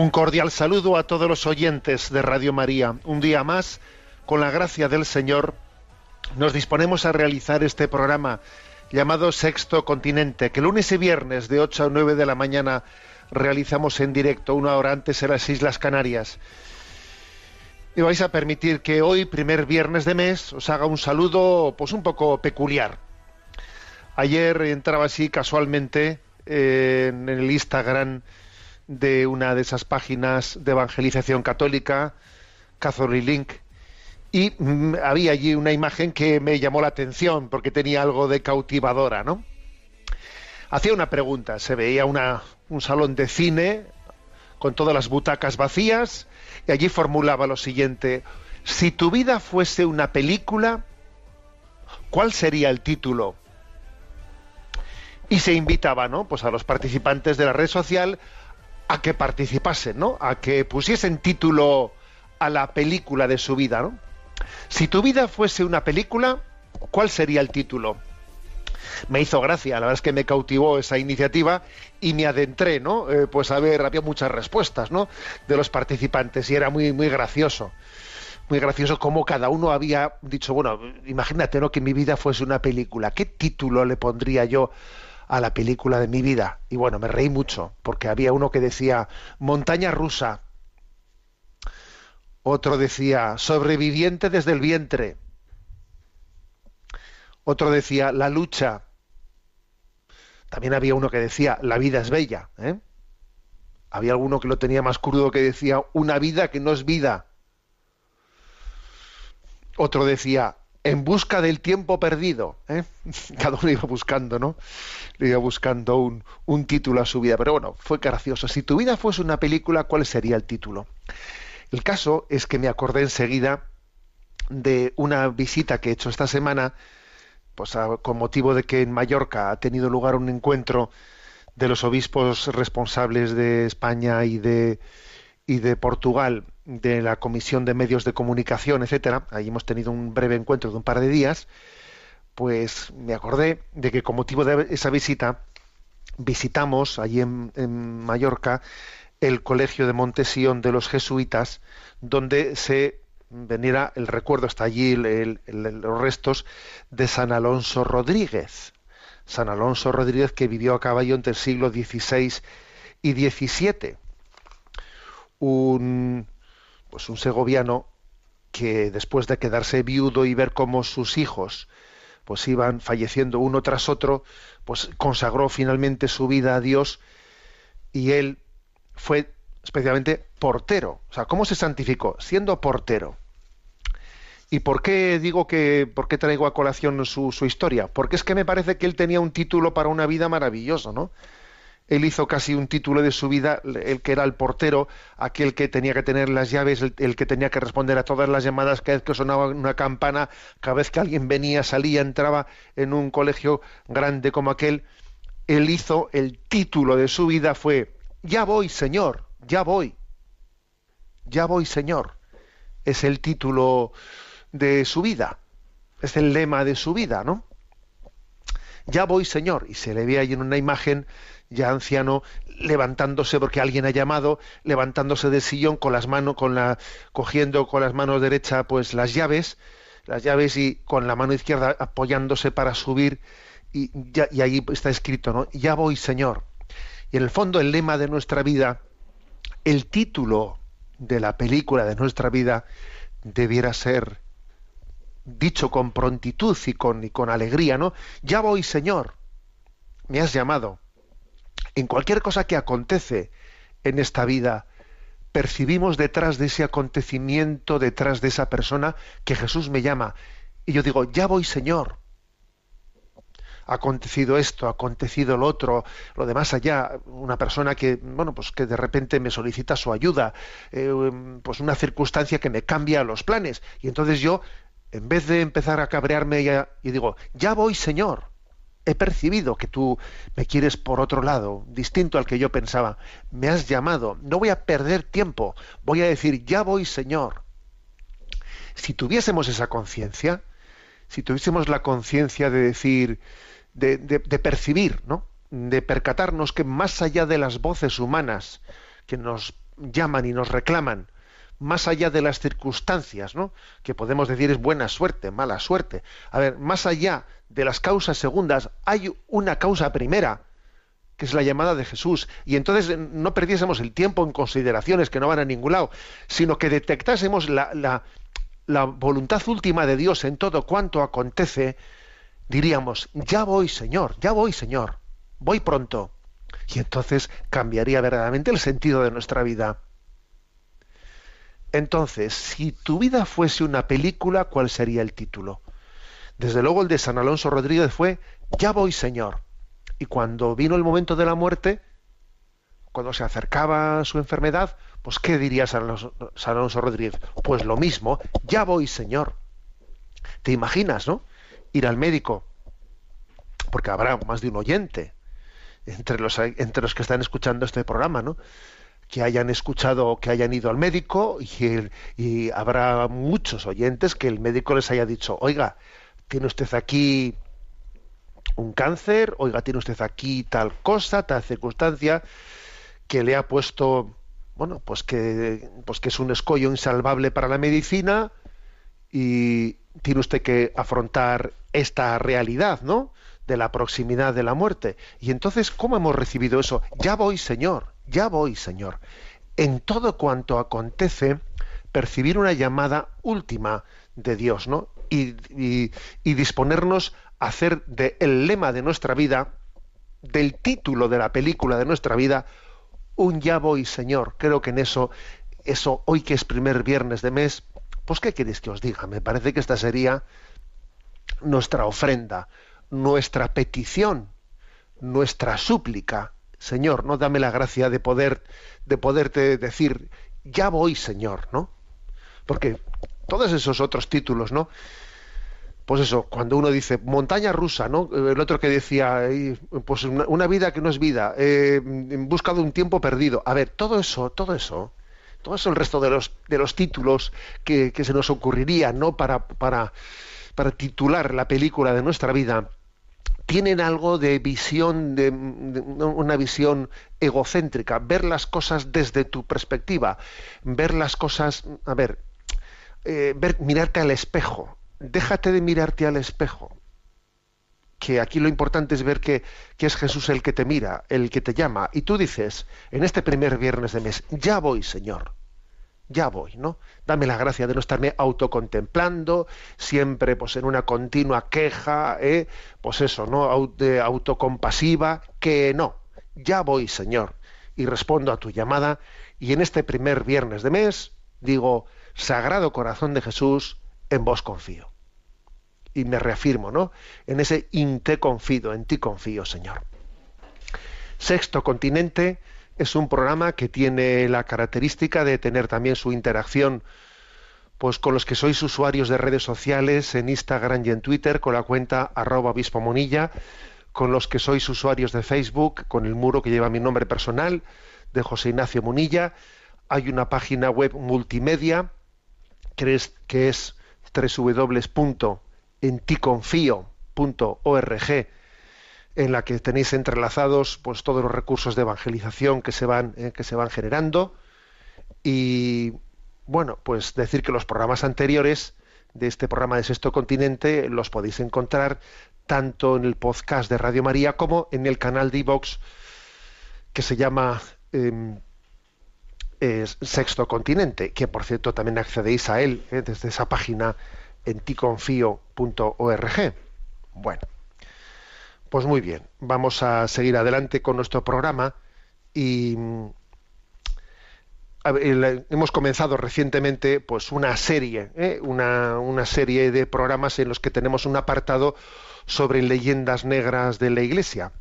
Un cordial saludo a todos los oyentes de Radio María. Un día más, con la gracia del Señor, nos disponemos a realizar este programa llamado Sexto Continente, que lunes y viernes de 8 a 9 de la mañana realizamos en directo, una hora antes en las Islas Canarias. Y vais a permitir que hoy, primer viernes de mes, os haga un saludo pues un poco peculiar. Ayer entraba así casualmente eh, en el Instagram de una de esas páginas de evangelización católica, Catholic Link, y mm, había allí una imagen que me llamó la atención porque tenía algo de cautivadora, ¿no? Hacía una pregunta, se veía una, un salón de cine con todas las butacas vacías y allí formulaba lo siguiente, si tu vida fuese una película, ¿cuál sería el título? Y se invitaba, ¿no? Pues a los participantes de la red social a que participasen, ¿no? A que pusiesen título a la película de su vida, ¿no? Si tu vida fuese una película, ¿cuál sería el título? Me hizo gracia, la verdad es que me cautivó esa iniciativa y me adentré, ¿no? Eh, pues a ver, había muchas respuestas, ¿no? De los participantes y era muy, muy gracioso. Muy gracioso cómo cada uno había dicho, bueno, imagínate, ¿no? Que mi vida fuese una película. ¿Qué título le pondría yo a la película de mi vida? Y bueno, me reí mucho, porque había uno que decía, montaña rusa. Otro decía, sobreviviente desde el vientre. Otro decía, la lucha. También había uno que decía, la vida es bella. ¿eh? Había alguno que lo tenía más crudo que decía, una vida que no es vida. Otro decía, en busca del tiempo perdido. ¿eh? Cada uno iba buscando, ¿no? Le iba buscando un, un título a su vida. Pero bueno, fue gracioso. Si tu vida fuese una película, ¿cuál sería el título? El caso es que me acordé enseguida de una visita que he hecho esta semana, pues con motivo de que en Mallorca ha tenido lugar un encuentro de los obispos responsables de España y de, y de Portugal, de la Comisión de Medios de Comunicación, etcétera. Ahí hemos tenido un breve encuentro de un par de días. Pues me acordé de que con motivo de esa visita visitamos allí en, Mallorca el colegio de Montesión de los jesuitas, donde se veniera el recuerdo, hasta allí los restos de San Alonso Rodríguez. San Alonso Rodríguez que vivió a caballo entre el siglo XVI y XVII. Un, pues un segoviano que después de quedarse viudo y ver cómo sus hijos pues iban falleciendo uno tras otro, pues consagró finalmente su vida a Dios y él fue especialmente portero. O sea, ¿cómo se santificó? Siendo portero. ¿Y por qué digo que, por qué traigo a colación su, su historia? Porque es que me parece que él tenía un título para una vida maravilloso, ¿no? Él hizo casi un título de su vida, el que era el portero, aquel que tenía que tener las llaves, el, que tenía que responder a todas las llamadas cada vez que sonaba una campana, cada vez que alguien venía, salía, entraba en un colegio grande como aquel. Él hizo, el título de su vida fue Ya voy, Señor, ya voy. Ya voy, Señor. Es el título de su vida. Es el lema de su vida, ¿no? Ya voy, Señor. Y se le ve ahí en una imagen ya anciano levantándose porque alguien ha llamado, levantándose del sillón con las manos, con la, cogiendo con las manos derecha pues las llaves, las llaves y con la mano izquierda apoyándose para subir y, ya, y ahí está escrito, ¿no? Ya voy, Señor. Y en el fondo el lema de nuestra vida, el título de la película de nuestra vida debiera ser dicho con prontitud y con, y con alegría, ¿no? Ya voy, Señor. Me has llamado en cualquier cosa que acontece en esta vida, percibimos detrás de ese acontecimiento, detrás de esa persona, que Jesús me llama. Y yo digo, ya voy Señor. Ha acontecido esto, ha acontecido lo otro, lo de más allá, una persona que, bueno, pues que de repente me solicita su ayuda, eh, pues una circunstancia que me cambia los planes. Y entonces yo, en vez de empezar a cabrearme, ya, y digo, ya voy Señor he percibido que tú me quieres por otro lado, distinto al que yo pensaba. Me has llamado, no voy a perder tiempo, voy a decir, ya voy, Señor. Si tuviésemos esa conciencia, si tuviésemos la conciencia de decir, de, de, percibir, ¿no? de percatarnos que más allá de las voces humanas que nos llaman y nos reclaman, más allá de las circunstancias, ¿no? que podemos decir es buena suerte, mala suerte. A ver, más allá de las causas segundas, hay una causa primera, que es la llamada de Jesús. Y entonces eh, no perdiésemos el tiempo en consideraciones que no van a ningún lado, sino que detectásemos la, la, la voluntad última de Dios en todo cuanto acontece, diríamos, ya voy, Señor, ya voy, Señor, voy pronto. Y entonces cambiaría verdaderamente el sentido de nuestra vida. Entonces, si tu vida fuese una película, ¿cuál sería el título? Desde luego el de San Alonso Rodríguez fue Ya voy, Señor. Y cuando vino el momento de la muerte, cuando se acercaba su enfermedad, pues ¿qué diría San Alonso, Rodríguez? Pues lo mismo, ya voy, Señor. ¿Te imaginas, no? Ir al médico, porque habrá más de un oyente entre los, entre los que están escuchando este programa, ¿no? que hayan escuchado, que hayan ido al médico y, y, habrá muchos oyentes que el médico les haya dicho, oiga, tiene usted aquí un cáncer, oiga, tiene usted aquí tal cosa, tal circunstancia, que le ha puesto, bueno, pues que, pues que es un escollo insalvable para la medicina y tiene usted que afrontar esta realidad, ¿no? De la proximidad de la muerte. Y entonces, ¿cómo hemos recibido eso? Ya voy, Señor ya voy, Señor. En todo cuanto acontece, percibir una llamada última de Dios, ¿no? Y, disponernos a hacer del lema de nuestra vida, del título de la película de nuestra vida, un ya voy, Señor. Creo que en eso, eso hoy que es primer viernes de mes, pues ¿qué queréis que os diga? Me parece que esta sería nuestra ofrenda, nuestra petición, nuestra súplica Señor, no dame la gracia de poder de poderte decir, ya voy, Señor, ¿no? Porque todos esos otros títulos, ¿no? Pues eso, cuando uno dice montaña rusa, ¿no? El otro que decía, pues una, vida que no es vida, eh, en busca de un tiempo perdido. A ver, todo eso, todo eso, todo eso el resto de los, de los títulos que, que se nos ocurriría, ¿no? Para, para, para titular la película de nuestra vida, tienen algo de visión, de, una visión egocéntrica, ver las cosas desde tu perspectiva, ver las cosas, a ver, eh, mirarte al espejo, déjate de mirarte al espejo, que aquí lo importante es ver que, es Jesús el que te mira, el que te llama, y tú dices, en este primer viernes de mes, ya voy, Señor, ya voy, ¿no? Dame la gracia de no estarme autocontemplando, siempre pues en una continua queja, ¿eh? pues eso, ¿no? Autocompasiva, que no, ya voy, Señor, y respondo a tu llamada, y en este primer viernes de mes digo, Sagrado Corazón de Jesús, en vos confío. Y me reafirmo, ¿no? En ese in te confío, en ti confío, Señor. Sexto continente, es un programa que tiene la característica de tener también su interacción pues con los que sois usuarios de redes sociales en Instagram y en Twitter con la cuenta arroba obispo monilla, con los que sois usuarios de Facebook con el muro que lleva mi nombre personal, de José Ignacio Munilla. Hay una página web multimedia que es, que es www.enticonfio.org en la que tenéis entrelazados pues todos los recursos de evangelización que se van eh, que se van generando. Y bueno pues decir que los programas anteriores de este programa de Sexto Continente los podéis encontrar tanto en el podcast de Radio María como en el canal de iVox que se llama em, eh, Sexto Continente, que por cierto también accedéis a él eh, desde esa página en ticonfio.org. Bueno, pues muy bien, vamos a seguir adelante con nuestro programa y mm, el- hemos comenzado recientemente pues una serie, ¿eh? una, una serie de programas en los que tenemos un apartado sobre leyendas negras de la Iglesia.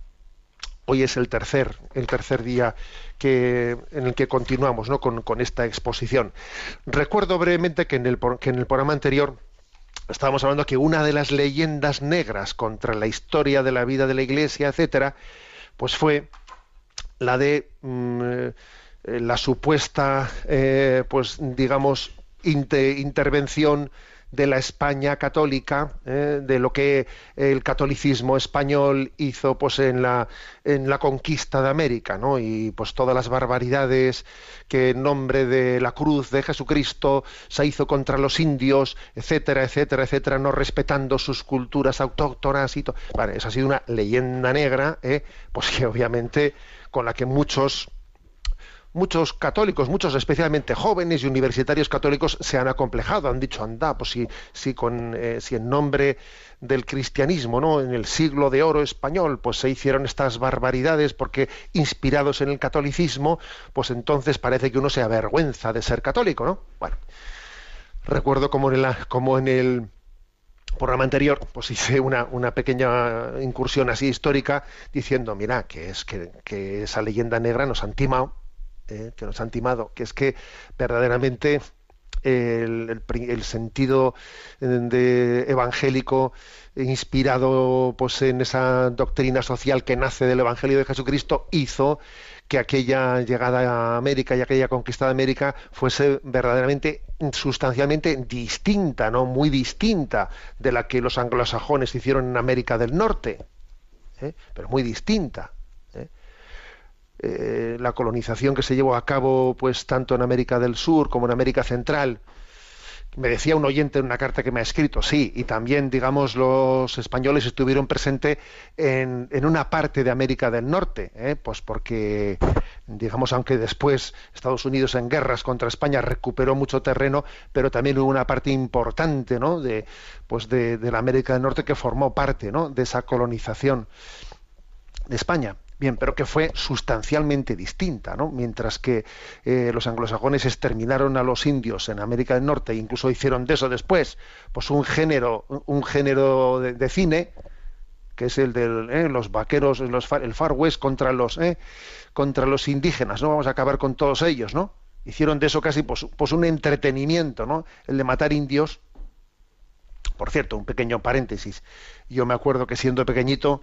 Hoy es el tercer, el tercer día en el que continuamos ¿no? con, esta exposición. Recuerdo brevemente que en, el, programa anterior estábamos hablando que una de las leyendas negras contra la historia de la vida de la Iglesia, etcétera, pues fue la de mm, eh, la supuesta, eh, pues digamos, inte- intervención de la España católica, eh, de lo que el catolicismo español hizo pues en la en la conquista de América, ¿no? Y pues todas las barbaridades que en nombre de la cruz de Jesucristo se hizo contra los indios, etcétera, etcétera, etcétera, no respetando sus culturas autóctonas y todo. Vale, esa ha sido una leyenda negra, ¿eh? pues que obviamente con la que muchos muchos católicos, muchos especialmente jóvenes y universitarios católicos se han acomplejado, han dicho, anda, pues si, eh, en nombre del cristianismo, ¿no? en el siglo de oro español, pues se hicieron estas barbaridades porque inspirados en el catolicismo, pues entonces parece que uno se avergüenza de ser católico, ¿no? Bueno, recuerdo como en, la, como en el programa anterior, pues hice una, pequeña incursión así histórica diciendo, mira, que es que esa leyenda negra nos han timado, eh, que nos han timado, que es que verdaderamente el, sentido eh, de evangélico inspirado pues en esa doctrina social que nace del Evangelio de Jesucristo hizo que aquella llegada a América y aquella conquista de América fuese verdaderamente sustancialmente distinta, no muy distinta de la que los anglosajones hicieron en América del Norte, ¿eh? pero muy distinta. ¿Eh? La colonización que se llevó a cabo pues tanto en América del Sur como en América Central me decía un oyente en una carta que me ha escrito, sí, y también, digamos, los españoles estuvieron presentes en, en una parte de América del Norte, ¿eh? pues porque, digamos, aunque después Estados Unidos en guerras contra España recuperó mucho terreno, pero también hubo una parte importante, ¿no?, de, pues de, de la América del Norte que formó parte, ¿no?, de esa colonización de España. Bien, pero que fue sustancialmente distinta, ¿no? Mientras que eh, los anglosajones exterminaron a los indios en América del Norte, e incluso hicieron de eso después, pues un género, un género de, de cine, que es el de eh, los vaqueros, los far, el Far West contra los eh, contra los indígenas, ¿no? Vamos a acabar con todos ellos, ¿no? Hicieron de eso casi pues, pues un entretenimiento, ¿no? El de matar indios. Por cierto, un pequeño paréntesis. Yo me acuerdo que siendo pequeñito,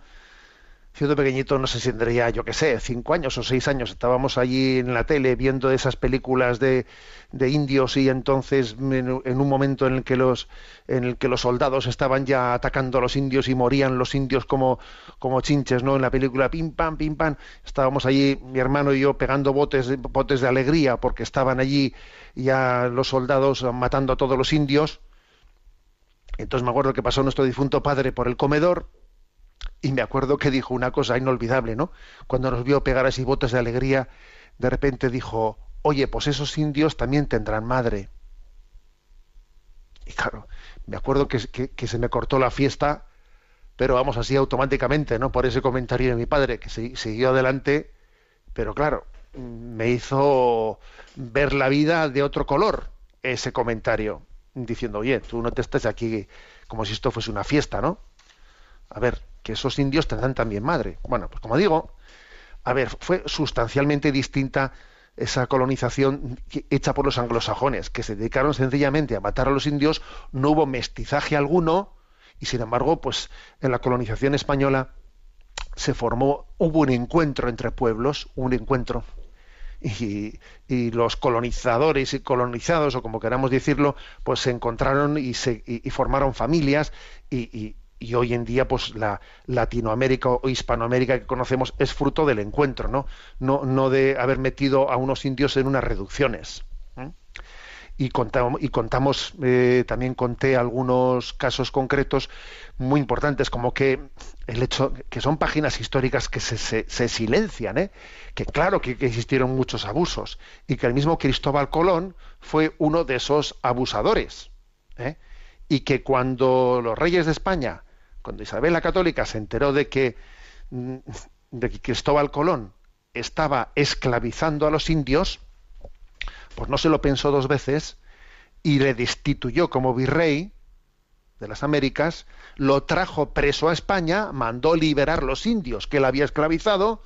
siendo pequeñito, no sé si tendría, yo qué sé, cinco años o seis años, estábamos allí en la tele viendo esas películas de, de indios y entonces en, un momento en el que los en el que los soldados estaban ya atacando a los indios y morían los indios como, como chinches, ¿no? En la película pim pam, pim pam, estábamos allí, mi hermano y yo pegando botes, botes de alegría porque estaban allí ya los soldados matando a todos los indios. Entonces me acuerdo que pasó nuestro difunto padre por el comedor y me acuerdo que dijo una cosa inolvidable, ¿no? Cuando nos vio pegar así botes de alegría, de repente dijo, oye, pues esos indios también tendrán madre. Y claro, me acuerdo que, se me cortó la fiesta, pero vamos así automáticamente, ¿no? Por ese comentario de mi padre, que siguió adelante, pero claro, me hizo ver la vida de otro color ese comentario, diciendo, oye, tú no te estés aquí como si esto fuese una fiesta, ¿no? A ver, que esos indios tendrán también madre. Bueno, pues como digo, a ver, fue sustancialmente distinta esa colonización hecha por los anglosajones, que se dedicaron sencillamente a matar a los indios, no hubo mestizaje alguno, y sin embargo, pues en la colonización española se formó, hubo un encuentro entre pueblos, un encuentro. y, los colonizadores y colonizados, o como queramos decirlo, pues se encontraron y, se, y formaron familias y, y- hoy en día pues la Latinoamérica o Hispanoamérica que conocemos es fruto del encuentro, ¿no? No, no de haber metido a unos indios en unas reducciones. ¿eh? y contamos, y contamos eh, también conté algunos casos concretos muy importantes como que el hecho que son páginas históricas que se silencian ¿eh? que claro que, que existieron muchos abusos y que el mismo Cristóbal Colón fue uno de esos abusadores ¿eh? y que cuando los reyes de España cuando Isabel la Católica se enteró de que mm, de que Cristóbal Colón estaba esclavizando a los indios pues no se lo pensó dos veces y le destituyó como virrey de las Américas, lo trajo preso a España, mandó liberar los indios que él había esclavizado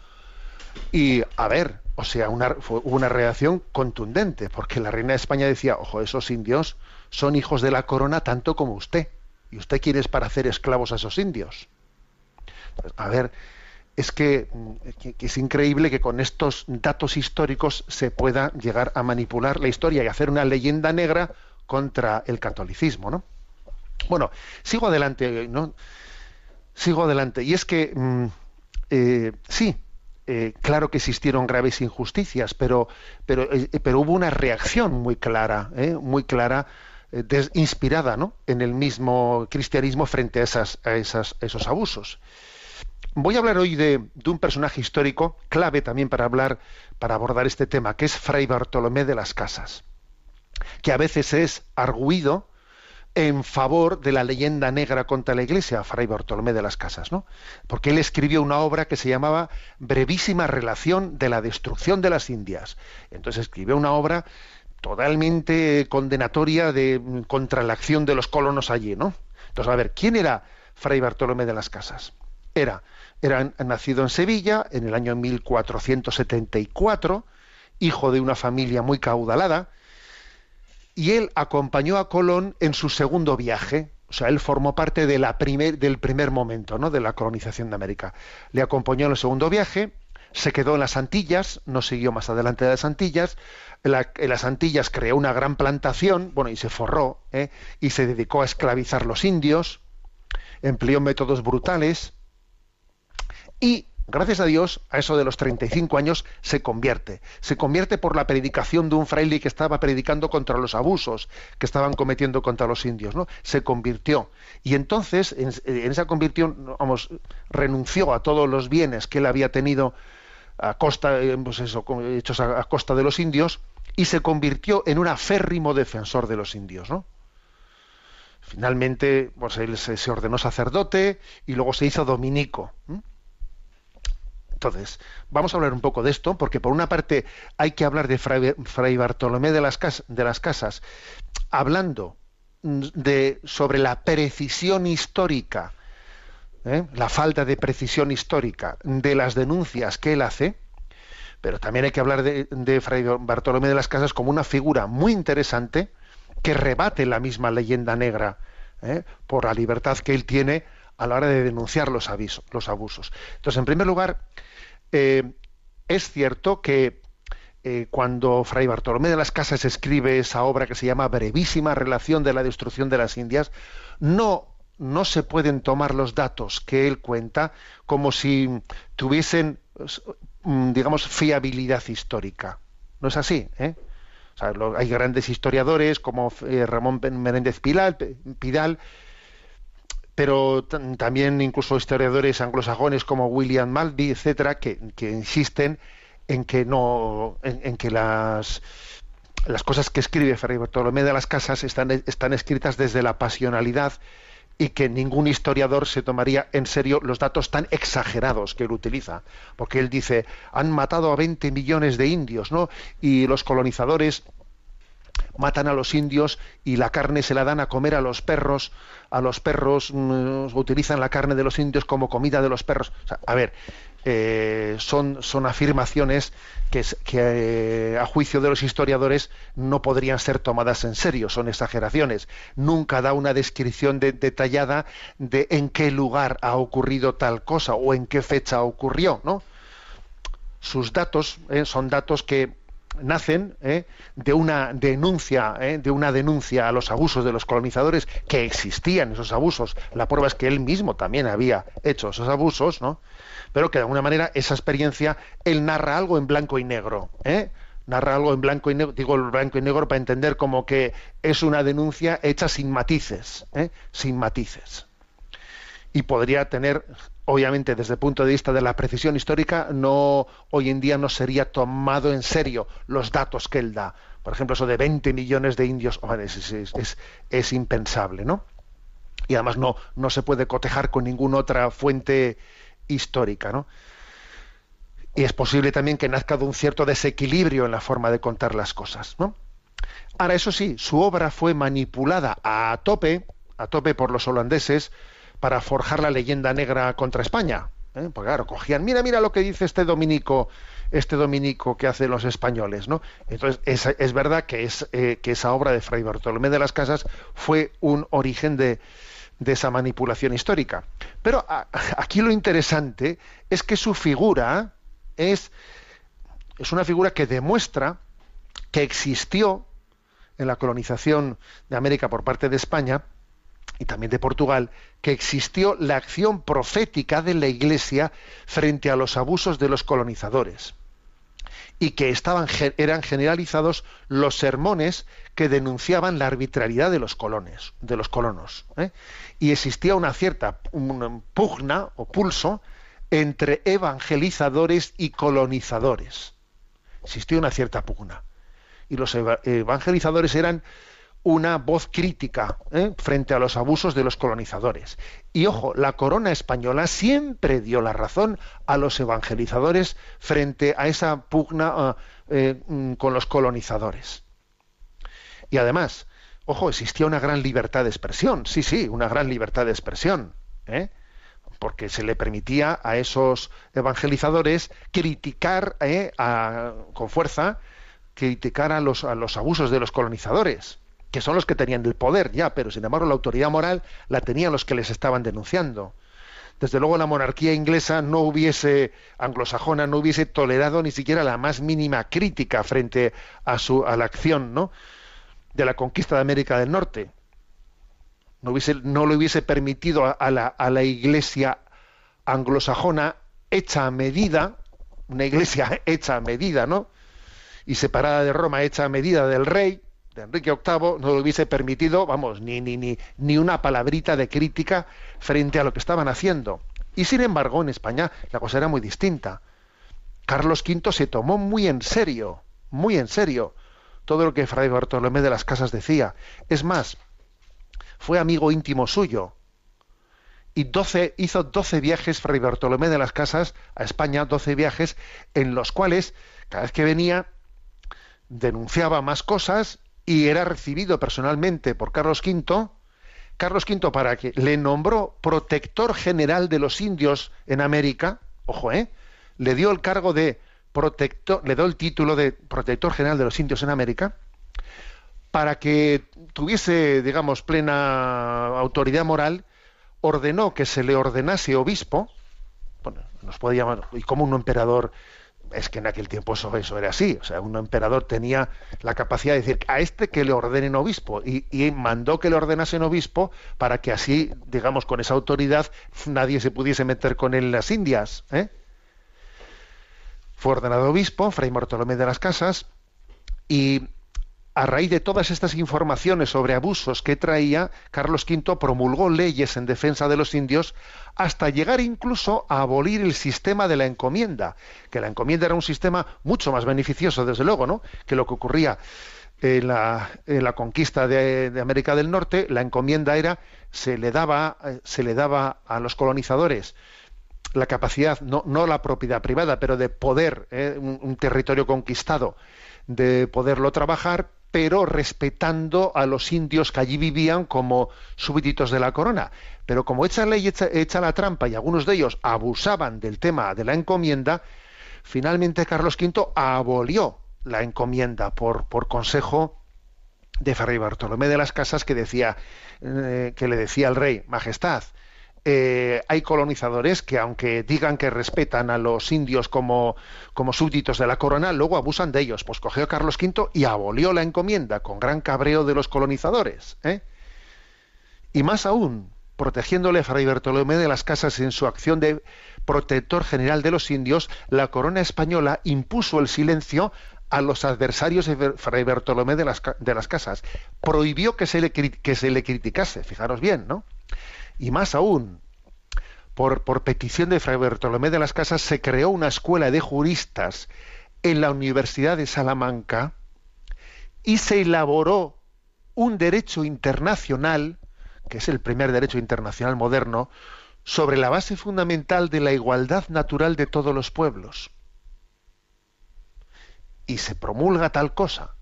y, a ver, o sea, una, fue- una reacción contundente, porque la reina de España decía, ojo, esos indios son hijos de la corona tanto como usted, y usted quiere es para hacer esclavos a esos indios. A ver, es que, mm, que- es increíble que con estos datos históricos se pueda llegar a manipular la historia y hacer una leyenda negra contra el catolicismo, ¿no? Bueno, sigo adelante, ¿no? Sigo adelante. Y es que, mm, eh, sí, eh, claro que existieron graves injusticias, pero, pero, eh, pero hubo una reacción muy clara, muy clara, des- inspirada ¿no? en el mismo cristianismo frente a, esas, a esas- esos abusos. Voy a hablar hoy de, de un personaje histórico clave también para hablar, para abordar este tema, que es Fray Bartolomé de las Casas, que a veces es arguido en favor de la leyenda negra contra la Iglesia, Fray Bartolomé de las Casas, ¿no? Porque él escribió una obra que se llamaba Brevísima relación de la destrucción de las Indias. Entonces escribió una obra totalmente condenatoria de contra la acción de los colonos allí, ¿no? Entonces, a ver, ¿quién era Fray Bartolomé de las Casas? Era, era nacido en Sevilla en el año 1474, hijo de una familia muy caudalada, y él acompañó a Colón en su segundo viaje. O sea, él formó parte de la primer- del primer momento ¿no? de la colonización de América. Le acompañó en el segundo viaje, se quedó en las Antillas, no siguió más adelante de las Antillas. En, la- en las Antillas creó una gran plantación, bueno, y se forró, ¿eh? y se dedicó a esclavizar los indios, empleó métodos brutales, y gracias a Dios, a eso de los 35 años, se convierte. Se convierte por la predicación de un fraile que estaba predicando contra los abusos que estaban cometiendo contra los indios. ¿no? Se convirtió. Y entonces, en, en esa convirtión, vamos, renunció a todos los bienes que él había tenido a costa, eh, pues hechos a, costa de los indios, y se convirtió en un aférrimo defensor de los indios. ¿no? Finalmente, pues él se, ordenó sacerdote y luego se hizo dominico. Entonces, vamos a hablar un poco de esto, porque por una parte hay que hablar de Fray, Fray Bartolomé de las, Cas- de las Casas, hablando mm, de, sobre la precisión histórica, ¿eh? la falta de precisión histórica de las denuncias que él hace, pero también hay que hablar de, Fray Bartolomé de las Casas como una figura muy interesante que rebate la misma leyenda negra ¿eh? por la libertad que él tiene a la hora de denunciar los, avisos, los abusos. Entonces, en primer lugar, eh, es cierto que cuando Fray Bartolomé de las Casas escribe esa obra que se llama Brevísima Relación de la Destrucción de las Indias, no, no se pueden tomar los datos que él cuenta como si tuviesen, mm, digamos, fiabilidad histórica. No es así, ¿eh? Hay grandes historiadores como eh, Ramón Menéndez Pidal, Pidal pero tam- también incluso historiadores anglosajones como William Malby, etcétera, que, que insisten en que no, en, que las las cosas que escribe Fray Bartolomé de las Casas están, están escritas desde la pasionalidad y que ningún historiador se tomaría en serio los datos tan exagerados que él utiliza, porque él dice han matado a 20 millones de indios, ¿no? Y los colonizadores matan a los indios y la carne se la dan a comer a los perros, a los perros mm, utilizan la carne de los indios como comida de los perros. A ver, eh, son, son afirmaciones que, eh, a juicio de los historiadores no podrían ser tomadas en serio, son exageraciones. Nunca da una descripción de- detallada de en qué lugar ha ocurrido tal cosa o en qué fecha ocurrió, ¿no? sus datos eh, son datos que nacen de una denuncia, de una denuncia a los abusos de los colonizadores que existían esos abusos. La prueba es que él mismo también había hecho esos abusos, ¿no? Pero que de alguna manera esa experiencia él narra algo en blanco y negro, ¿eh? narra algo en blanco y negro, digo el blanco y negro para entender como que es una denuncia hecha sin matices, ¿eh? sin matices. Y podría tener, obviamente, desde el punto de vista de la precisión histórica, no hoy en día no sería tomado en serio los datos que él da. Por ejemplo, eso de 20 millones de indios, es, es- es- es impensable, ¿no? Y además no, no se puede cotejar con ninguna otra fuente histórica, ¿no? y es posible también que nazca de un cierto desequilibrio en la forma de contar las cosas, ¿no? Ahora, eso sí, su obra fue manipulada a tope, a tope por los holandeses, para forjar la leyenda negra contra España. ¿eh? Porque claro, cogían, mira, mira lo que dice este dominico, este dominico que hacen los españoles, ¿no? Entonces, es, es verdad que, es, eh, que esa obra de Fray Bartolomé de las Casas fue un origen de, de esa manipulación histórica. Pero aquí lo interesante es que su figura es, es una figura que demuestra que existió en la colonización de América por parte de España y también de Portugal, que existió la acción profética de la Iglesia frente a los abusos de los colonizadores y que estaban eran generalizados los sermones que denunciaban la arbitrariedad de los colones, de los colonos, ¿eh? y existía una cierta pugna o pulso entre evangelizadores y colonizadores. Existía una cierta pugna. Y los eva- evangelizadores eran una voz crítica ¿eh? frente a los abusos de los colonizadores. Y ojo, la corona española siempre dio la razón a los evangelizadores frente a esa pugna ah, eh, mm, con los colonizadores. Y además, ojo, existía una gran libertad de expresión, sí, sí, una gran libertad de expresión, ¿eh? porque se le permitía a esos evangelizadores criticar ¿eh? con fuerza, criticar a los, a los abusos de los colonizadores, que son los que tenían el poder ya, pero sin embargo la autoridad moral la tenían los que les estaban denunciando. Desde luego la monarquía inglesa no hubiese, anglosajona, no hubiese tolerado ni siquiera la más mínima crítica frente a, su, a la acción ¿no? de la conquista de América del Norte. No, hubiese, no le hubiese permitido a, a la, a la iglesia anglosajona hecha a medida, una iglesia hecha a medida, ¿no? Y separada de Roma, hecha a medida del rey, de Enrique VIII, no le hubiese permitido, vamos, ni, ni, ni, ni una palabrita de crítica frente a lo que estaban haciendo. Y sin embargo, en España la cosa era muy distinta. Carlos V se tomó muy en serio, muy en serio, todo lo que Fray Bartolomé de las Casas decía. Es más, fue amigo íntimo suyo. Y 12, hizo 12 viajes Fray Bartolomé de las Casas a España, 12 viajes en los cuales cada vez que venía denunciaba más cosas y era recibido personalmente por Carlos V. Carlos V para que le nombró protector general de los indios en América, ojo, ¿eh? le dio el cargo de protector, le dio el título de protector general de los indios en América, para que tuviese, digamos, plena autoridad moral, ordenó que se le ordenase obispo, bueno, nos puede llamar, y como un emperador, es que en aquel tiempo eso, eso era así, o sea, un emperador tenía la capacidad de decir a este que le ordenen obispo, y, mandó que le ordenasen obispo para que así, digamos, con esa autoridad nadie se pudiese meter con él en las Indias, ¿eh? Fue ordenado obispo, Fray Bartolomé de las Casas, y a raíz de todas estas informaciones sobre abusos que traía, Carlos V promulgó leyes en defensa de los indios hasta llegar incluso a abolir el sistema de la encomienda, que la encomienda era un sistema mucho más beneficioso, desde luego, ¿no? que lo que ocurría en la, conquista de, América del Norte, la encomienda era, se le daba, se le daba a los colonizadores la capacidad, no, no la propiedad privada, pero de poder, ¿eh? un territorio conquistado, de poderlo trabajar, pero respetando a los indios que allí vivían como súbditos de la corona. Pero como echa ley, echa, echa, la trampa y algunos de ellos abusaban del tema de la encomienda, finalmente Carlos V abolió la encomienda por, por consejo de Fray Bartolomé de las Casas que decía eh, que le decía al rey, Majestad, eh, hay colonizadores que, aunque digan que respetan a los indios como, como súbditos de la corona, luego abusan de ellos. Pues cogió Carlos V y abolió la encomienda con gran cabreo de los colonizadores. ¿eh? Y más aún, protegiéndole a Fray Bartolomé de las Casas en su acción de protector general de los indios, la corona española impuso el silencio a los adversarios de Fray Bartolomé de las, de las Casas. Prohibió que se, le, que se le criticase, fijaros bien, ¿no? Y más aún, por, petición de Fray Bartolomé de las Casas, se creó una escuela de juristas en la Universidad de Salamanca y se elaboró un derecho internacional, que es el primer derecho internacional moderno, sobre la base fundamental de la igualdad natural de todos los pueblos. Y se promulga tal cosa.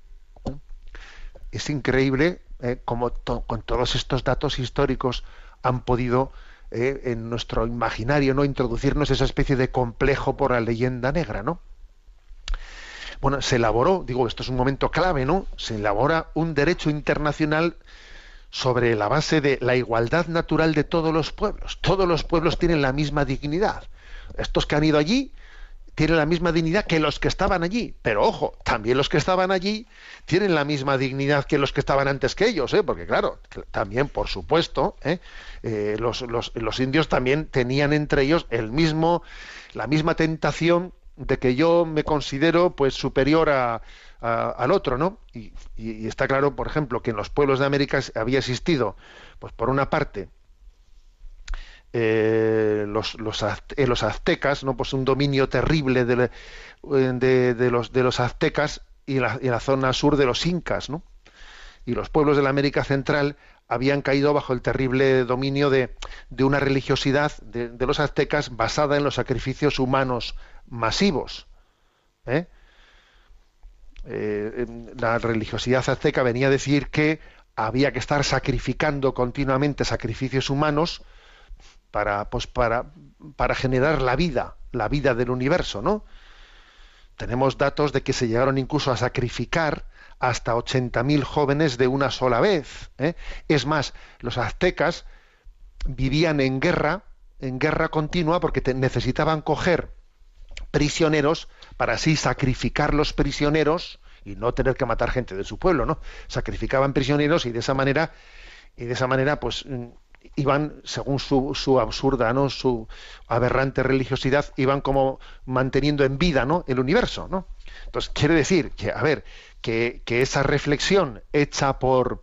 Es increíble eh, como con todos estos datos históricos han podido eh, en nuestro imaginario no introducirnos esa especie de complejo por la leyenda negra, ¿no? Bueno, se elaboró, digo, esto es un momento clave, ¿no? Se elabora un derecho internacional sobre la base de la igualdad natural de todos los pueblos. Todos los pueblos tienen la misma dignidad. Estos que han ido allí tienen la misma dignidad que los que estaban allí. Pero ojo, también los que estaban allí tienen la misma dignidad que los que estaban antes que ellos, ¿eh? porque claro, también, por supuesto, ¿eh? Eh, los, los, indios también tenían entre ellos el mismo, la misma tentación de que yo me considero pues superior a, a, al otro, ¿no? Y, y, y está claro, por ejemplo, que en los pueblos de América había existido, pues por una parte, eh, los, los, eh, los, aztecas, ¿no? pues un dominio terrible de, de, de, los, de los aztecas y la, zona sur de los incas. ¿no? Y los pueblos de la América Central habían caído bajo el terrible dominio de, de una religiosidad de, los aztecas basada en los sacrificios humanos masivos. ¿eh? Eh, la religiosidad azteca venía a decir que había que estar sacrificando continuamente sacrificios humanos para, pues para, para generar la vida, la vida del universo, ¿no? Tenemos datos de que se llegaron incluso a sacrificar hasta 80.000 jóvenes de una sola vez. ¿eh? Es más, los aztecas vivían en guerra, en guerra continua, porque necesitaban coger prisioneros para así sacrificar los prisioneros y no tener que matar gente de su pueblo, ¿no? Sacrificaban prisioneros y de esa manera y de esa manera pues iban, según su, su, absurda, ¿no? su aberrante religiosidad, iban como manteniendo en vida ¿no? el universo. ¿no? Entonces, quiere decir que, a ver, que, que esa reflexión hecha por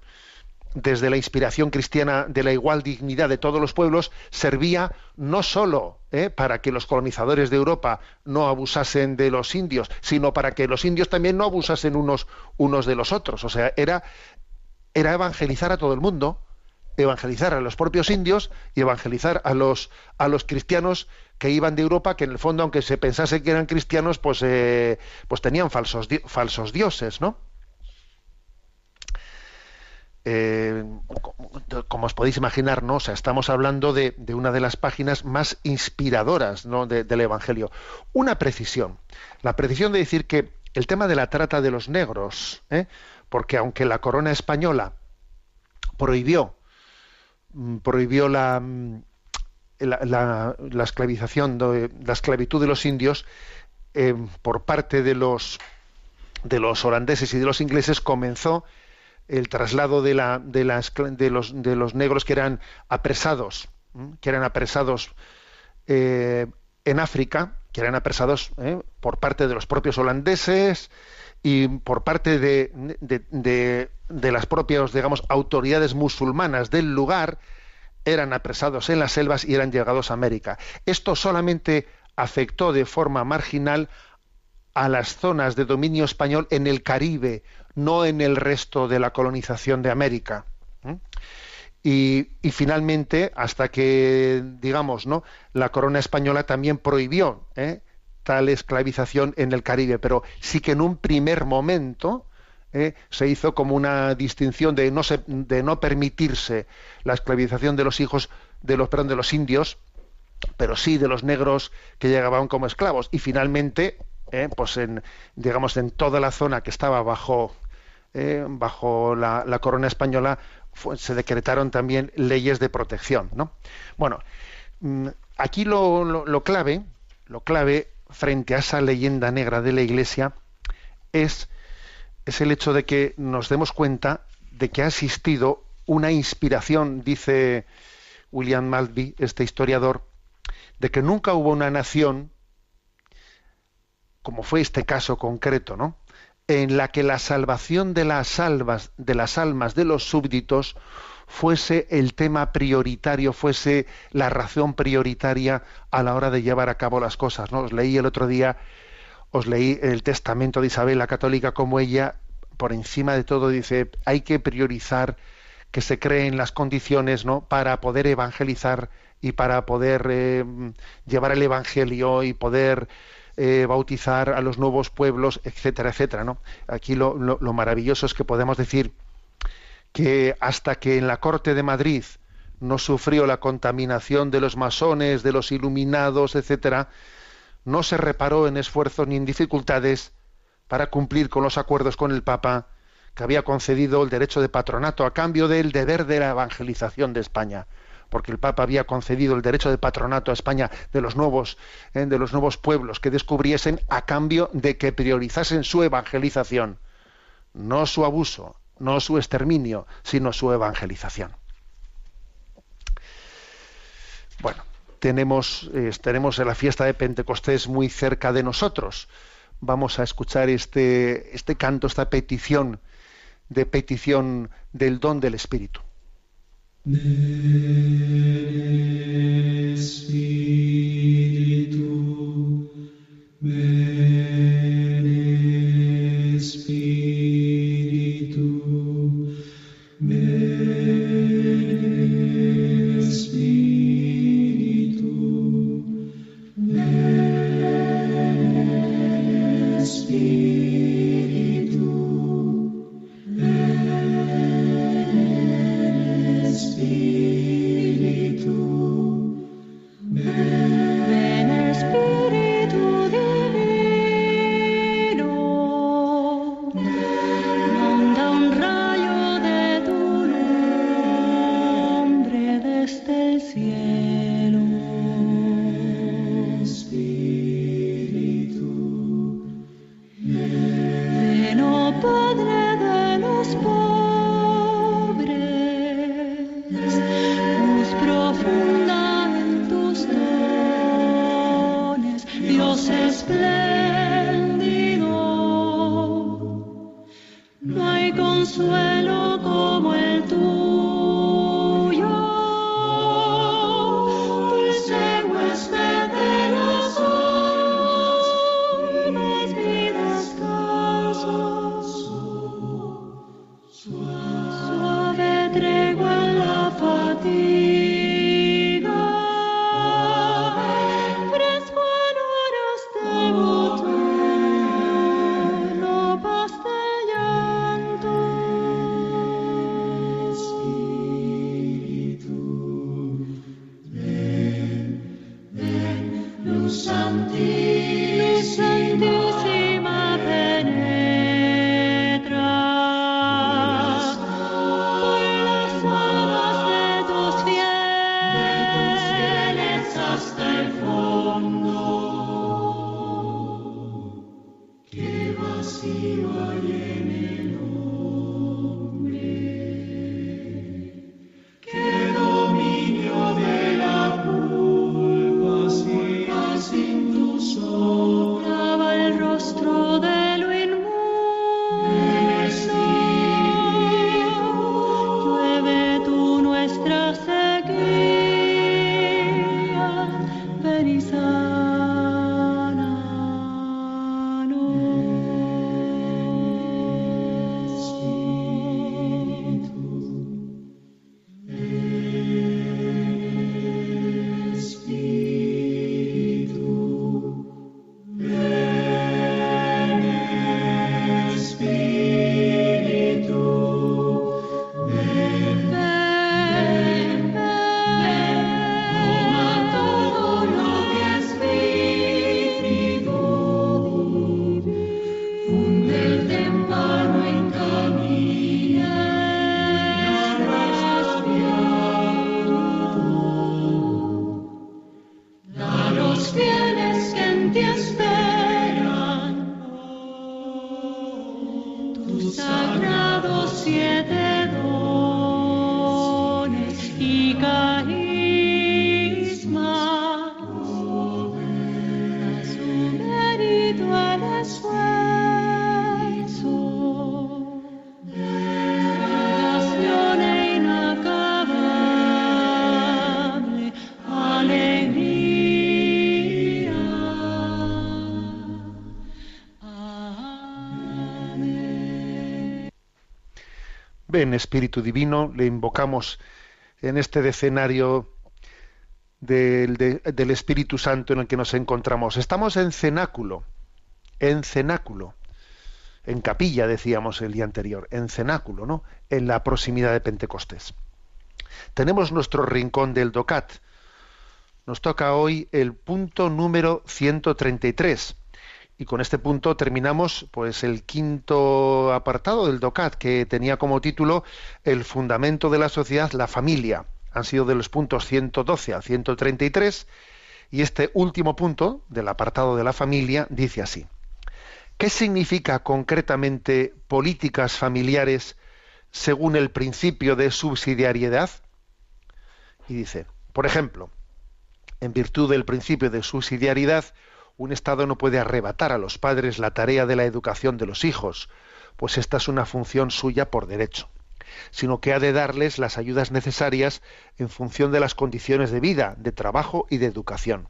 desde la inspiración cristiana de la igual dignidad de todos los pueblos, servía no sólo ¿eh? para que los colonizadores de Europa no abusasen de los indios, sino para que los indios también no abusasen unos, unos de los otros. O sea, era, era evangelizar a todo el mundo, evangelizar a los propios indios y evangelizar a los a los cristianos que iban de Europa que en el fondo aunque se pensase que eran cristianos pues eh, pues tenían falsos falsos dioses no eh, como os podéis imaginar no o sea estamos hablando de, de una de las páginas más inspiradoras ¿no? de, del Evangelio una precisión la precisión de decir que el tema de la trata de los negros ¿eh? porque aunque la corona española prohibió prohibió la, la, la, la esclavización, la esclavitud de los indios eh, por parte de los de los holandeses y de los ingleses comenzó el traslado de, la, de, las, de, los, de los negros que eran apresados, que eran apresados eh, en África, que eran apresados eh, por parte de los propios holandeses y por parte de, de, de, las propias, digamos, autoridades musulmanas del lugar, eran apresados en las selvas y eran llegados a América. Esto solamente afectó de forma marginal a las zonas de dominio español en el Caribe, no en el resto de la colonización de América. Y, y, finalmente, hasta que, digamos, ¿no? la corona española también prohibió ¿eh? Tal esclavización en el Caribe, pero sí que en un primer momento ¿eh? se hizo como una distinción de no, se, de no permitirse la esclavización de los hijos de los perdón, de los indios, pero sí de los negros que llegaban como esclavos y finalmente ¿eh? pues en digamos en toda la zona que estaba bajo eh, bajo la, la, corona española se decretaron también leyes de protección. ¿no? Bueno, mm, aquí lo, lo, lo, clave, lo clave frente a esa leyenda negra de la Iglesia es, es el hecho de que nos demos cuenta de que ha existido una inspiración, dice William Maltby, este historiador, de que nunca hubo una nación, como fue este caso concreto, ¿no? en la que la salvación de las almas, de las almas de los súbditos fuese el tema prioritario, fuese la razón prioritaria a la hora de llevar a cabo las cosas. ¿no? Os leí el otro día, os leí el testamento de Isabel la Católica, como ella, por encima de todo, dice, hay que priorizar que se creen las condiciones ¿no? para poder evangelizar y para poder eh, llevar el Evangelio y poder eh, bautizar a los nuevos pueblos, etcétera, etcétera. ¿no? Aquí lo, lo, lo, maravilloso es que podemos decir que hasta que en la corte de Madrid no sufrió la contaminación de los masones, de los iluminados, etcétera, no se reparó en esfuerzos ni en dificultades para cumplir con los acuerdos con el Papa que había concedido el derecho de patronato a cambio del deber de la evangelización de España porque el Papa había concedido el derecho de patronato a España de los nuevos, eh, de los nuevos pueblos que descubriesen a cambio de que priorizasen su evangelización, no su abuso, no su exterminio, sino su evangelización. Bueno, tenemos, eh, tenemos la fiesta de Pentecostés muy cerca de nosotros. Vamos a escuchar este, este canto, esta petición de petición del don del Espíritu. Espíritu, ven Ven, Espíritu Divino, le invocamos en este decenario del, de- del Espíritu Santo en el que nos encontramos. Estamos en cenáculo, en cenáculo, en capilla, decíamos el día anterior, en cenáculo, ¿no? En la proximidad de Pentecostés. Tenemos nuestro rincón del DOCAT. Nos toca hoy el punto número 133. Y con este punto terminamos pues el quinto apartado del DOCAT, que tenía como título El fundamento de la sociedad, la familia. Han sido de los puntos 112 al 133 y este último punto del apartado de la familia dice así. ¿Qué significa concretamente políticas familiares según el principio de subsidiariedad? Y dice, por ejemplo, en virtud del principio de subsidiariedad, un Estado no puede arrebatar a los padres la tarea de la educación de los hijos, pues esta es una función suya por derecho, sino que ha de darles las ayudas necesarias en función de las condiciones de vida, de trabajo y de educación.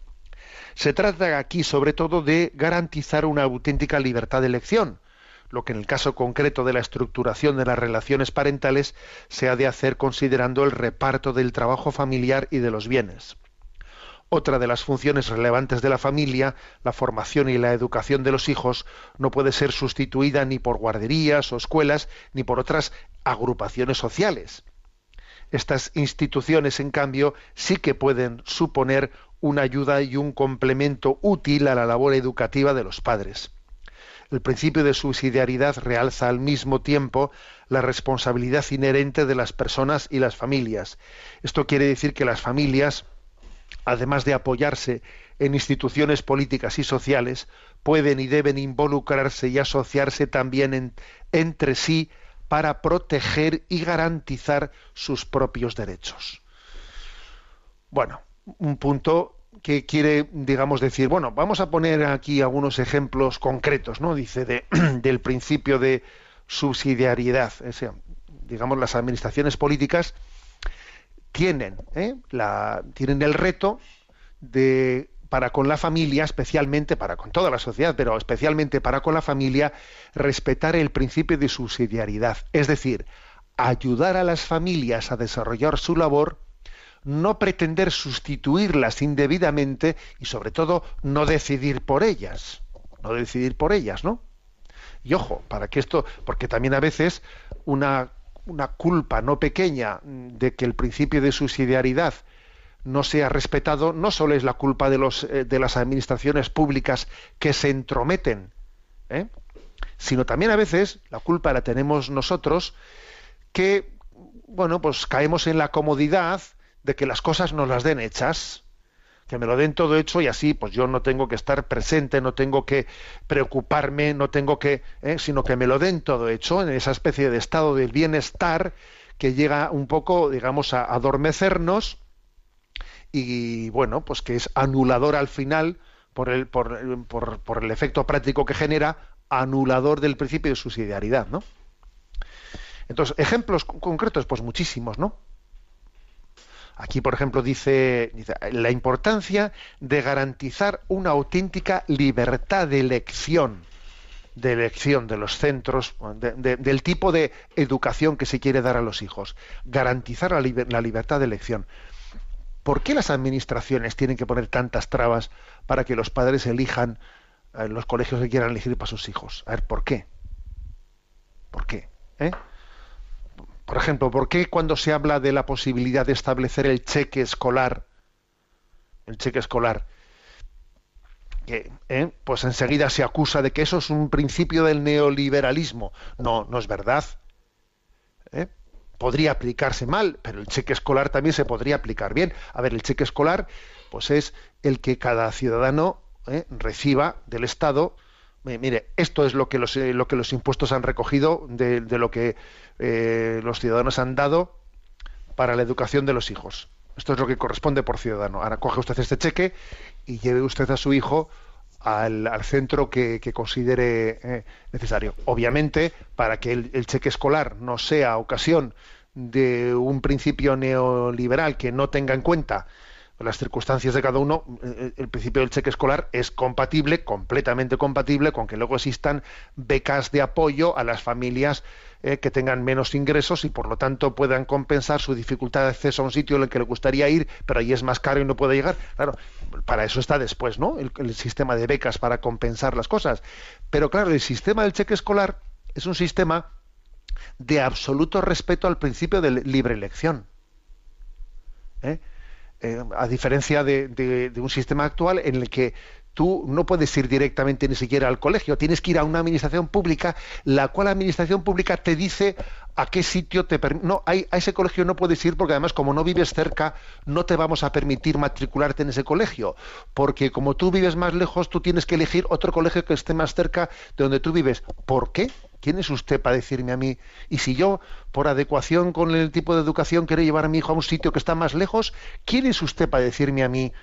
Se trata aquí sobre todo de garantizar una auténtica libertad de elección, lo que en el caso concreto de la estructuración de las relaciones parentales se ha de hacer considerando el reparto del trabajo familiar y de los bienes. Otra de las funciones relevantes de la familia, la formación y la educación de los hijos, no puede ser sustituida ni por guarderías o escuelas, ni por otras agrupaciones sociales. Estas instituciones, en cambio, sí que pueden suponer una ayuda y un complemento útil a la labor educativa de los padres. El principio de subsidiariedad realza al mismo tiempo la responsabilidad inherente de las personas y las familias. Esto quiere decir que las familias, además de apoyarse en instituciones políticas y sociales, pueden y deben involucrarse y asociarse también en- entre sí para proteger y garantizar sus propios derechos. Bueno, un punto que quiere, digamos, decir, bueno, vamos a poner aquí algunos ejemplos concretos, ¿no? Dice, de- del principio de subsidiariedad. O sea, digamos, las administraciones políticas tienen, ¿eh? la, tienen el reto de para con la familia, especialmente para con toda la sociedad, pero especialmente para con la familia, respetar el principio de subsidiariedad, es decir, ayudar a las familias a desarrollar su labor, no pretender sustituirlas indebidamente y sobre todo no decidir por ellas, no decidir por ellas, ¿no? Y ojo, para que esto, porque también a veces una, una culpa no pequeña de que el principio de subsidiariedad no sea respetado, no solo es la culpa de, los, eh, de las administraciones públicas que se entrometen, ¿eh? sino también a veces la culpa la tenemos nosotros que, bueno, pues caemos en la comodidad de que las cosas nos las den hechas, que me lo den todo hecho y así pues yo no tengo que estar presente, no tengo que preocuparme, no tengo que, ¿eh? sino que me lo den todo hecho en esa especie de estado del bienestar que llega un poco, digamos, a adormecernos y bueno, pues que es anulador al final por el, por, por- por el efecto práctico que genera, anulador del principio de subsidiariedad, ¿no? Entonces, ejemplos con- concretos, pues muchísimos, ¿no? Aquí, por ejemplo, dice, la importancia de garantizar una auténtica libertad de elección, de elección de los centros, de- de- del tipo de educación que se quiere dar a los hijos. Garantizar la libertad de elección. ¿Por qué las administraciones tienen que poner tantas trabas para que los padres elijan eh, los colegios que quieran elegir para sus hijos? A ver, ¿por qué? ¿Por qué? ¿Eh? Por ejemplo, ¿por qué cuando se habla de la posibilidad de establecer el cheque escolar, el cheque escolar, que, ¿eh? pues enseguida se acusa de que eso es un principio del neoliberalismo? No, no es verdad. ¿Eh? Podría aplicarse mal, pero el cheque escolar también se podría aplicar bien. A ver, el cheque escolar, pues es el que cada ciudadano ¿eh? reciba del Estado mire, esto es lo que los, eh, lo que los impuestos han recogido de, de lo que eh, los ciudadanos han dado para la educación de los hijos. Esto es lo que corresponde por ciudadano. Ahora coge usted este cheque y lleve usted a su hijo al, al centro que, que considere eh, necesario. Obviamente, para que el cheque escolar no sea ocasión de un principio neoliberal que no tenga en cuenta las circunstancias de cada uno, eh, el principio del cheque escolar es compatible, completamente compatible, con que luego existan becas de apoyo a las familias eh, que tengan menos ingresos y por lo tanto puedan compensar su dificultad de acceso a un sitio en el que le gustaría ir, pero ahí es más caro y no puede llegar. Claro, para eso está después, ¿no? El, el sistema de becas para compensar las cosas. Pero claro, el sistema del cheque escolar es un sistema de absoluto respeto al principio de libre elección. ¿eh? Eh, a diferencia de, de- de un sistema actual en el que tú no puedes ir directamente ni siquiera al colegio, tienes que ir a una administración pública, la cual administración pública te dice a qué sitio te permite. No, hay- a ese colegio no puedes ir porque además como no vives cerca, no te vamos a permitir matricularte en ese colegio, porque como tú vives más lejos, tú tienes que elegir otro colegio que esté más cerca de donde tú vives. ¿Por qué? ¿Quién es usted para decirme a mí? Y si yo, por adecuación con el tipo de educación, quiero llevar a mi hijo a un sitio que está más lejos, ¿quién es usted para decirme a mí?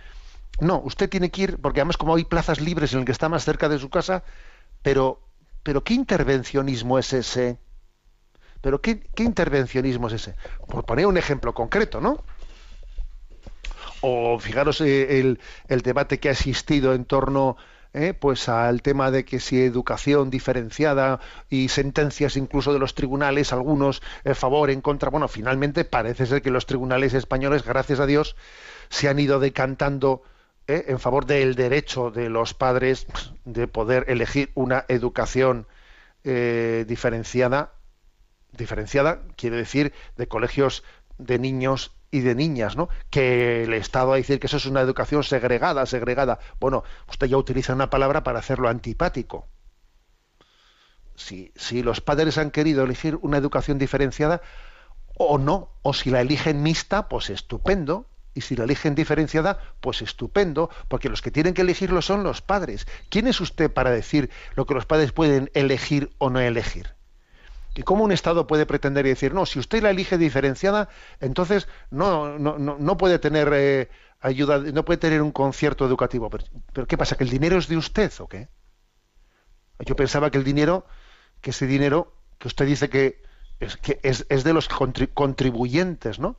No, usted tiene que ir, porque además como hay plazas libres en el que está más cerca de su casa, pero, pero ¿qué intervencionismo es ese? ¿Pero qué, intervencionismo es ese? Por poner un ejemplo concreto, ¿no? O fijaros eh, el, el debate que ha existido en torno eh, pues al tema de que si educación diferenciada y sentencias incluso de los tribunales, algunos en favor, en contra. Bueno, finalmente parece ser que los tribunales españoles, gracias a Dios, se han ido decantando eh, en favor del derecho de los padres de poder elegir una educación eh, diferenciada diferenciada quiere decir de colegios de niños y de niñas, ¿no? Que el Estado a decir que eso es una educación segregada, segregada. Bueno, usted ya utiliza una palabra para hacerlo antipático. Si, si los padres han querido elegir una educación diferenciada o no, o si la eligen mixta, pues estupendo. Y si la eligen diferenciada, pues estupendo, porque los que tienen que elegirlo son los padres. ¿Quién es usted para decir lo que los padres pueden elegir o no elegir? ¿Y cómo un Estado puede pretender y decir, no, si usted la elige diferenciada, entonces no, no, no, no puede tener eh, ayuda, no puede tener un concierto educativo? Pero, pero ¿qué pasa? ¿Que el dinero es de usted o qué? Yo pensaba que el dinero, que ese dinero, que usted dice que es, que es, es de los contri- contribuyentes, ¿no?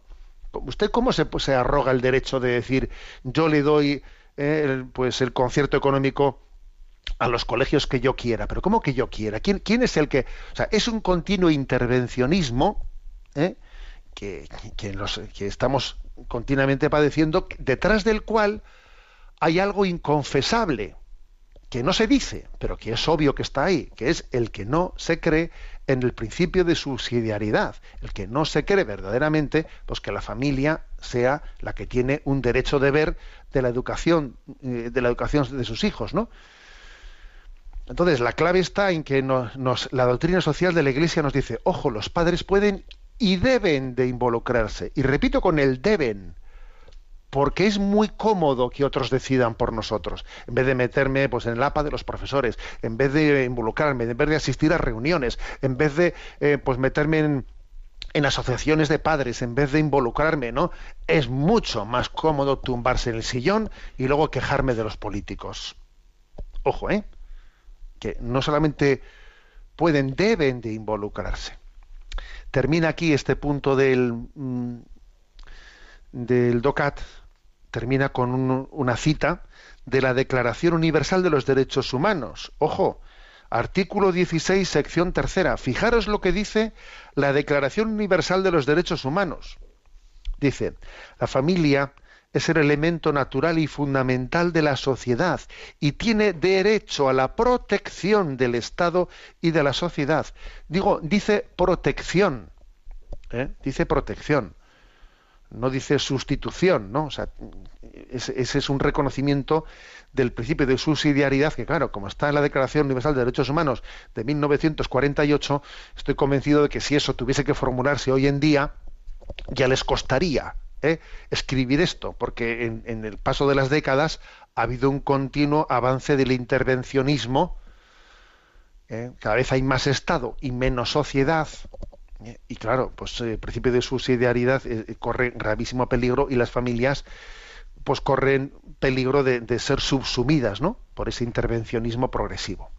¿Usted cómo se, arroga el derecho de decir, yo le doy eh, el, pues el concierto económico a los colegios que yo quiera. Pero ¿cómo que yo quiera? ¿Quién, quién es el que...? O sea, es un continuo intervencionismo ¿eh? que, que, que estamos continuamente padeciendo, detrás del cual hay algo inconfesable, que no se dice, pero que es obvio que está ahí, que es el que no se cree en el principio de subsidiariedad, el que no se cree verdaderamente pues que la familia sea la que tiene un derecho de ver de la educación eh, de la educación de sus hijos, ¿no? Entonces, la clave está en que nos, nos- la doctrina social de la Iglesia nos dice, ojo, los padres pueden y deben de involucrarse. Y repito con el deben, porque es muy cómodo que otros decidan por nosotros, en vez de meterme pues, en el APA de los profesores, en vez de involucrarme, en vez de asistir a reuniones, en vez de eh, pues, meterme en, en asociaciones de padres, en vez de involucrarme, ¿no? Es mucho más cómodo tumbarse en el sillón y luego quejarme de los políticos. Ojo, ¿eh? que no solamente pueden, deben de involucrarse. Termina aquí este punto del, mm, del DOCAT, termina con un- una cita de la Declaración Universal de los Derechos Humanos. Ojo, artículo 16, sección tercera. Fijaros lo que dice la Declaración Universal de los Derechos Humanos. Dice, la familia es el elemento natural y fundamental de la sociedad y tiene derecho a la protección del Estado y de la sociedad. Digo, dice protección, ¿eh? dice protección, no dice sustitución, ¿no? O sea, ese, es un reconocimiento del principio de subsidiariedad que, claro, como está en la Declaración Universal de Derechos Humanos de 1948, estoy convencido de que si eso tuviese que formularse hoy en día, ya les costaría ¿eh? escribir esto, porque en, en el paso de las décadas ha habido un continuo avance del intervencionismo ¿eh? cada vez hay más Estado y menos sociedad, ¿eh? y claro, pues el principio de subsidiariedad eh, corre gravísimo peligro y las familias pues corren peligro de, ser subsumidas ¿no? por ese intervencionismo progresivo.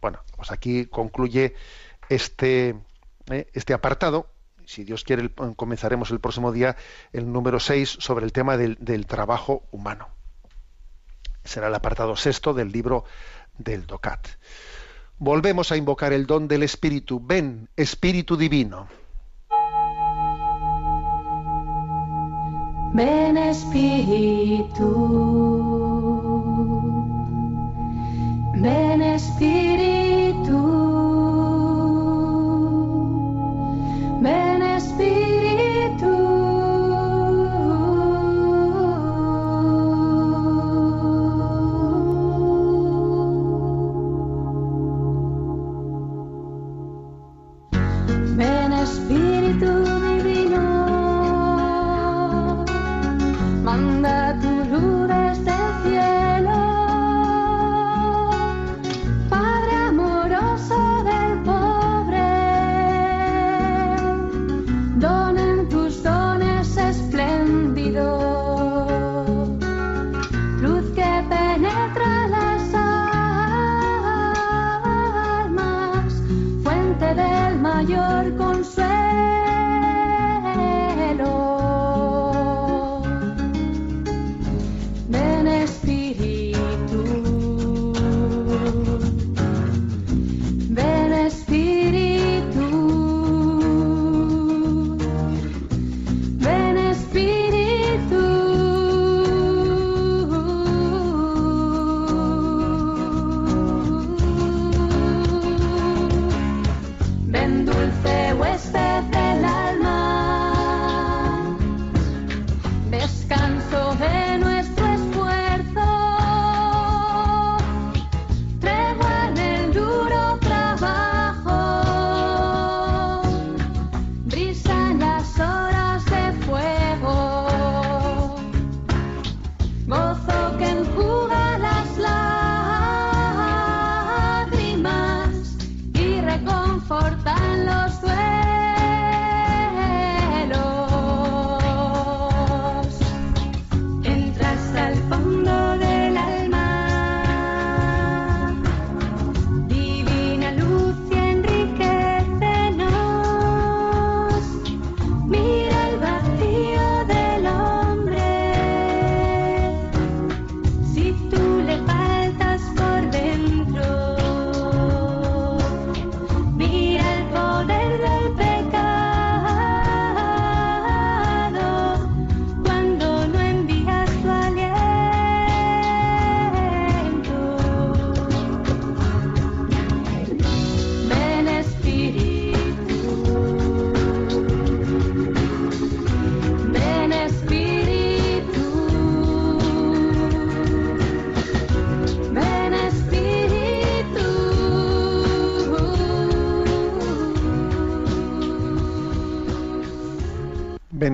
Bueno, pues aquí concluye este, eh, este apartado. Si Dios quiere, comenzaremos el próximo día el número 6 sobre el tema del, del trabajo humano. Será el apartado sexto del libro del DOCAT. Volvemos a invocar el don del Espíritu. Ven, Espíritu Divino. Ven Espíritu, ven Espíritu,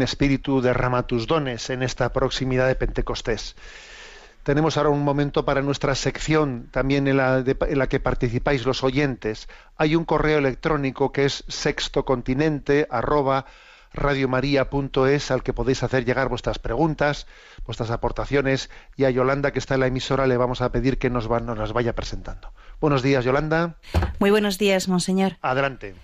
Ven Espíritu, derrama tus dones en esta proximidad de Pentecostés. Tenemos ahora un momento para nuestra sección, también en la, de- en la que participáis los oyentes. Hay un correo electrónico que es sextocontinente arroba radiomaria.es al que podéis hacer llegar vuestras preguntas, vuestras aportaciones y a Yolanda que está en la emisora le vamos a pedir que nos, va- nos las vaya presentando. Buenos días, Yolanda. Muy buenos días, monseñor. Adelante.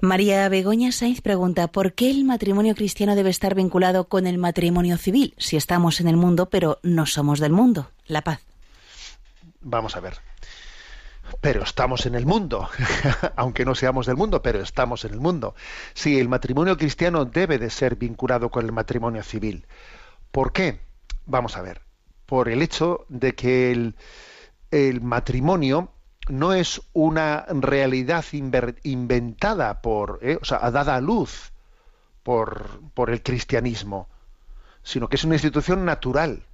María Begoña Sainz pregunta, ¿por qué el matrimonio cristiano debe estar vinculado con el matrimonio civil si estamos en el mundo pero no somos del mundo? La paz. Vamos a ver. Pero estamos en el mundo, aunque no seamos del mundo, pero estamos en el mundo. Sí, el matrimonio cristiano debe de ser vinculado con el matrimonio civil. ¿Por qué? Vamos a ver. Por el hecho de que el, el matrimonio no es una realidad inventada por, ¿eh? o sea, dada a luz por, por el cristianismo, sino que es una institución natural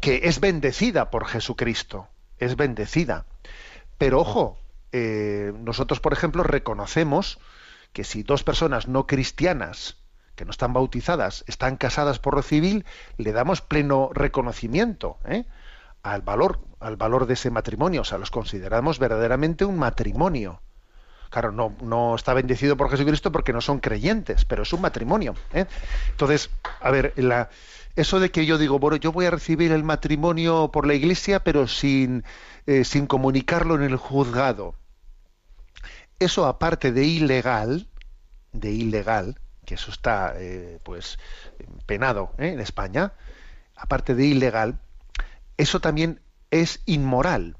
que es bendecida por Jesucristo, es bendecida. Pero ojo, eh, nosotros, por ejemplo, reconocemos que si dos personas no cristianas, que no están bautizadas, están casadas por lo civil, le damos pleno reconocimiento ¿eh? Al valor, al valor de ese matrimonio, o sea, los consideramos verdaderamente un matrimonio. Claro, no, no está bendecido por Jesucristo porque no son creyentes, pero es un matrimonio. ¿eh? Entonces, a ver, la, eso de que yo digo, bueno, yo voy a recibir el matrimonio por la iglesia, pero sin, eh, sin comunicarlo en el juzgado. Eso, aparte de ilegal, de ilegal, que eso está eh, pues penado en España, aparte de ilegal, eso también es inmoral,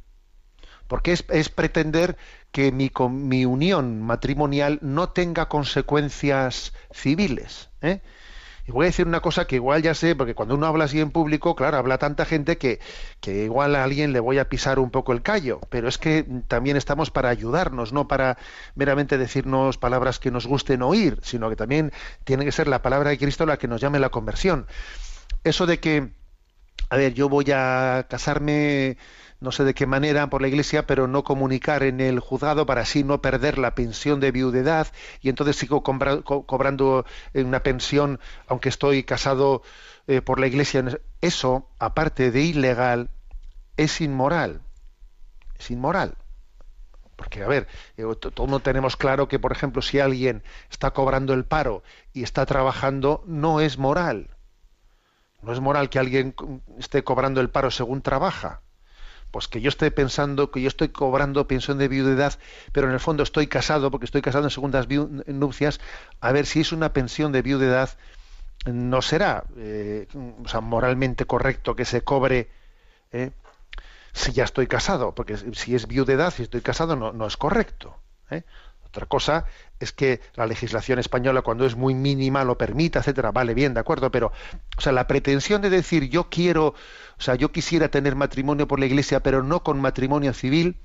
porque es, pretender que mi, con- mi unión matrimonial no tenga consecuencias civiles. ¿eh? Y voy a decir una cosa que igual ya sé, porque cuando uno habla así en público, claro, habla tanta gente que, que igual a alguien le voy a pisar un poco el callo, pero es que también estamos para ayudarnos, no para meramente decirnos palabras que nos gusten oír, sino que también tiene que ser la palabra de Cristo la que nos llame la conversión. Eso de que, a ver, yo voy a casarme no sé de qué manera por la iglesia, pero no comunicar en el juzgado para así no perder la pensión de viudedad y entonces sigo cobra- co- cobrando una pensión aunque estoy casado eh, por la iglesia. Eso, aparte de ilegal, es inmoral. Es inmoral. Porque, a ver, eh, to- todos tenemos claro que, por ejemplo, si alguien está cobrando el paro y está trabajando, no es moral. No es moral que alguien esté cobrando el paro según trabaja pues que yo esté pensando que yo estoy cobrando pensión de viudedad, pero en el fondo estoy casado, porque estoy casado en segundas nupcias, a ver si es una pensión de viudedad, no será eh, o sea, moralmente correcto que se cobre eh, si ya estoy casado, porque si es viudedad, si estoy casado, no, no es correcto. ¿eh? Otra cosa es que la legislación española, cuando es muy mínima, lo permita, etcétera. Vale, bien, de acuerdo, pero, o sea, la pretensión de decir yo quiero, o sea, yo quisiera tener matrimonio por la iglesia, pero no con matrimonio civil,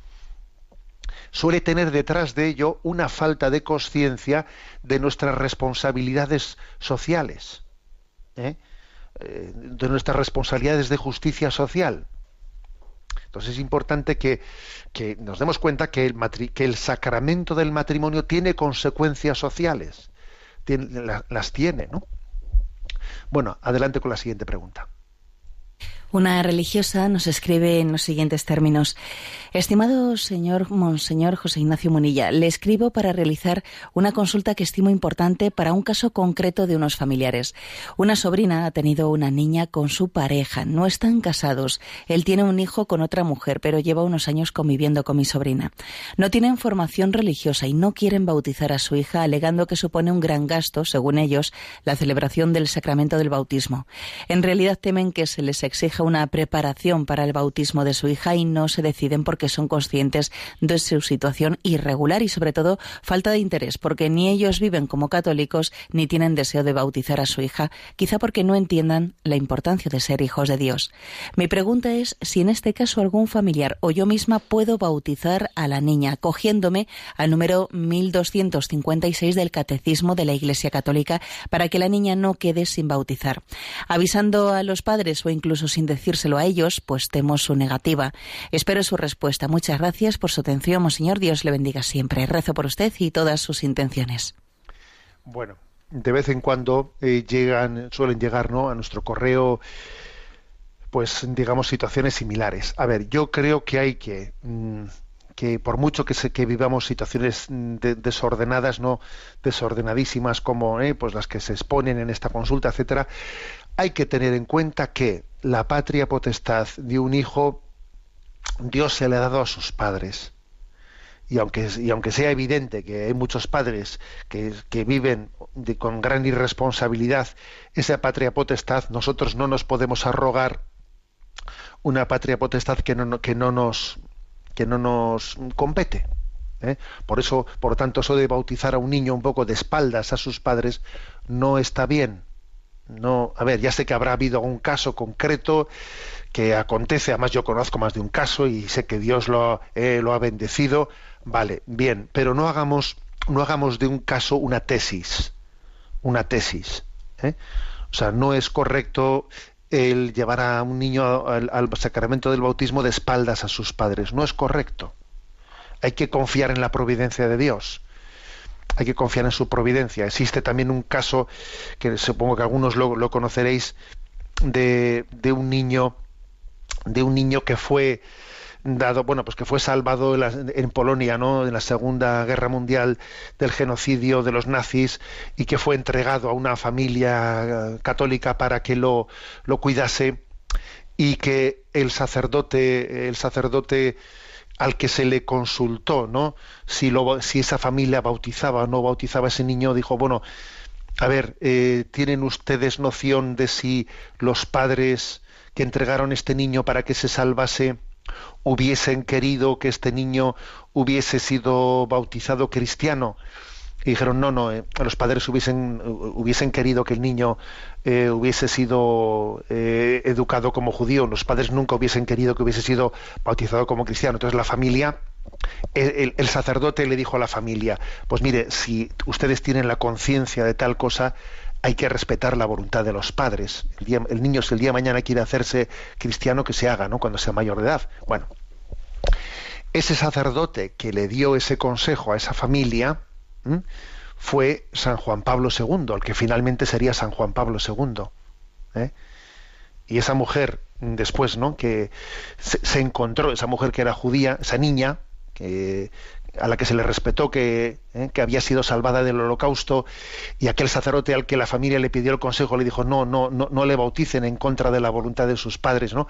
suele tener detrás de ello una falta de conciencia de nuestras responsabilidades sociales, ¿eh? Eh, de nuestras responsabilidades de justicia social. Entonces es importante que, que nos demos cuenta que el, que el sacramento del matrimonio tiene consecuencias sociales. Las tiene, ¿no? Bueno, adelante con la siguiente pregunta. Una religiosa nos escribe en los siguientes términos. Estimado señor Monseñor José Ignacio Munilla, le escribo para realizar una consulta que estimo importante para un caso concreto de unos familiares. Una sobrina ha tenido una niña con su pareja. No están casados. Él tiene un hijo con otra mujer, pero lleva unos años conviviendo con mi sobrina. No tienen formación religiosa y no quieren bautizar a su hija, alegando que supone un gran gasto, según ellos, la celebración del sacramento del bautismo. En realidad temen que se les exija una preparación para el bautismo de su hija y no se deciden porque son conscientes de su situación irregular y sobre todo falta de interés porque ni ellos viven como católicos ni tienen deseo de bautizar a su hija, quizá porque no entiendan la importancia de ser hijos de Dios. Mi pregunta es si en este caso algún familiar o yo misma puedo bautizar a la niña cogiéndome al número 1256 del Catecismo de la Iglesia Católica para que la niña no quede sin bautizar. Avisando a los padres o incluso sin decírselo a ellos, pues temo su negativa. Espero su respuesta. Muchas gracias por su atención, Monseñor. Dios le bendiga siempre. Rezo por usted y todas sus intenciones. Bueno, de vez en cuando eh, llegan, suelen llegar. A nuestro correo, pues, digamos, situaciones similares. A ver, yo creo que hay que mm, que por mucho que, se, que vivamos situaciones mm, de- desordenadas, no desordenadísimas como eh, pues las que se exponen en esta consulta, etcétera, hay que tener en cuenta que la patria potestad de un hijo Dios se le ha dado a sus padres. Y aunque, y aunque sea evidente que hay muchos padres que, que viven de- con gran irresponsabilidad esa patria potestad, nosotros no nos podemos arrogar una patria potestad que no- que no nos que no nos compete. ¿eh? Por eso, por tanto, eso de bautizar a un niño un poco de espaldas a sus padres no está bien. No, a ver, ya sé que habrá habido un caso concreto que acontece, además yo conozco más de un caso y sé que Dios lo, eh, lo ha bendecido, vale, bien, pero no hagamos, no hagamos de un caso una tesis, una tesis. ¿eh? O sea, no es correcto el llevar a un niño al, sacramento del bautismo de espaldas a sus padres, no es correcto. Hay que confiar en la providencia de Dios hay que confiar en su providencia. Existe también un caso que supongo que algunos lo, lo conoceréis de, de un niño de un niño que fue dado, bueno, pues que fue salvado en, Polonia, ¿no? En la Segunda Guerra Mundial del genocidio de los nazis y que fue entregado a una familia eh, católica para que lo, lo cuidase y que el sacerdote, el sacerdote al que se le consultó, ¿no? Si, lo, si esa familia bautizaba o no bautizaba a ese niño, dijo, bueno, a ver, eh, ¿tienen ustedes noción de si los padres que entregaron este niño para que se salvase hubiesen querido que este niño hubiese sido bautizado cristiano? Y dijeron, no, no, eh, los padres hubiesen, hubiesen querido que el niño eh, hubiese sido eh, educado como judío, los padres nunca hubiesen querido que hubiese sido bautizado como cristiano. Entonces la familia, el, sacerdote le dijo a la familia, pues mire, si ustedes tienen la conciencia de tal cosa, hay que respetar la voluntad de los padres. El, niño, si el día de mañana quiere hacerse cristiano, que se haga, ¿no? Cuando sea mayor de edad. Bueno, ese sacerdote que le dio ese consejo a esa familia fue San Juan Pablo II, el que finalmente sería San Juan Pablo II. ¿eh? Y esa mujer, después, ¿no? Que se encontró, esa mujer que era judía, esa niña, que, a la que se le respetó que, ¿eh? que había sido salvada del holocausto, y aquel sacerdote al que la familia le pidió el consejo le dijo, no, no, no, no le bauticen en contra de la voluntad de sus padres, ¿no?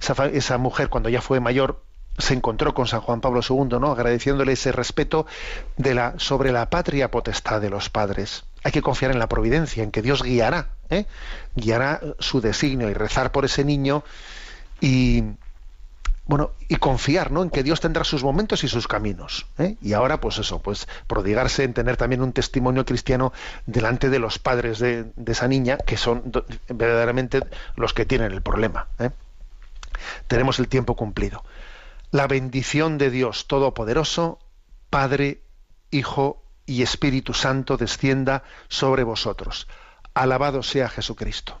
Esa, mujer, cuando ya fue mayor, se encontró con San Juan Pablo II, ¿no? agradeciéndole ese respeto de la, sobre la patria potestad de los padres. Hay que confiar en la providencia, en que Dios guiará, ¿eh? guiará su designio y rezar por ese niño y bueno y confiar, ¿no? En que Dios tendrá sus momentos y sus caminos. ¿eh? Y ahora, pues eso, pues prodigarse en tener también un testimonio cristiano delante de los padres de, esa niña, que son verdaderamente los que tienen el problema. ¿eh? Tenemos el tiempo cumplido la bendición de Dios Todopoderoso, Padre, Hijo y Espíritu Santo descienda sobre vosotros. Alabado sea Jesucristo.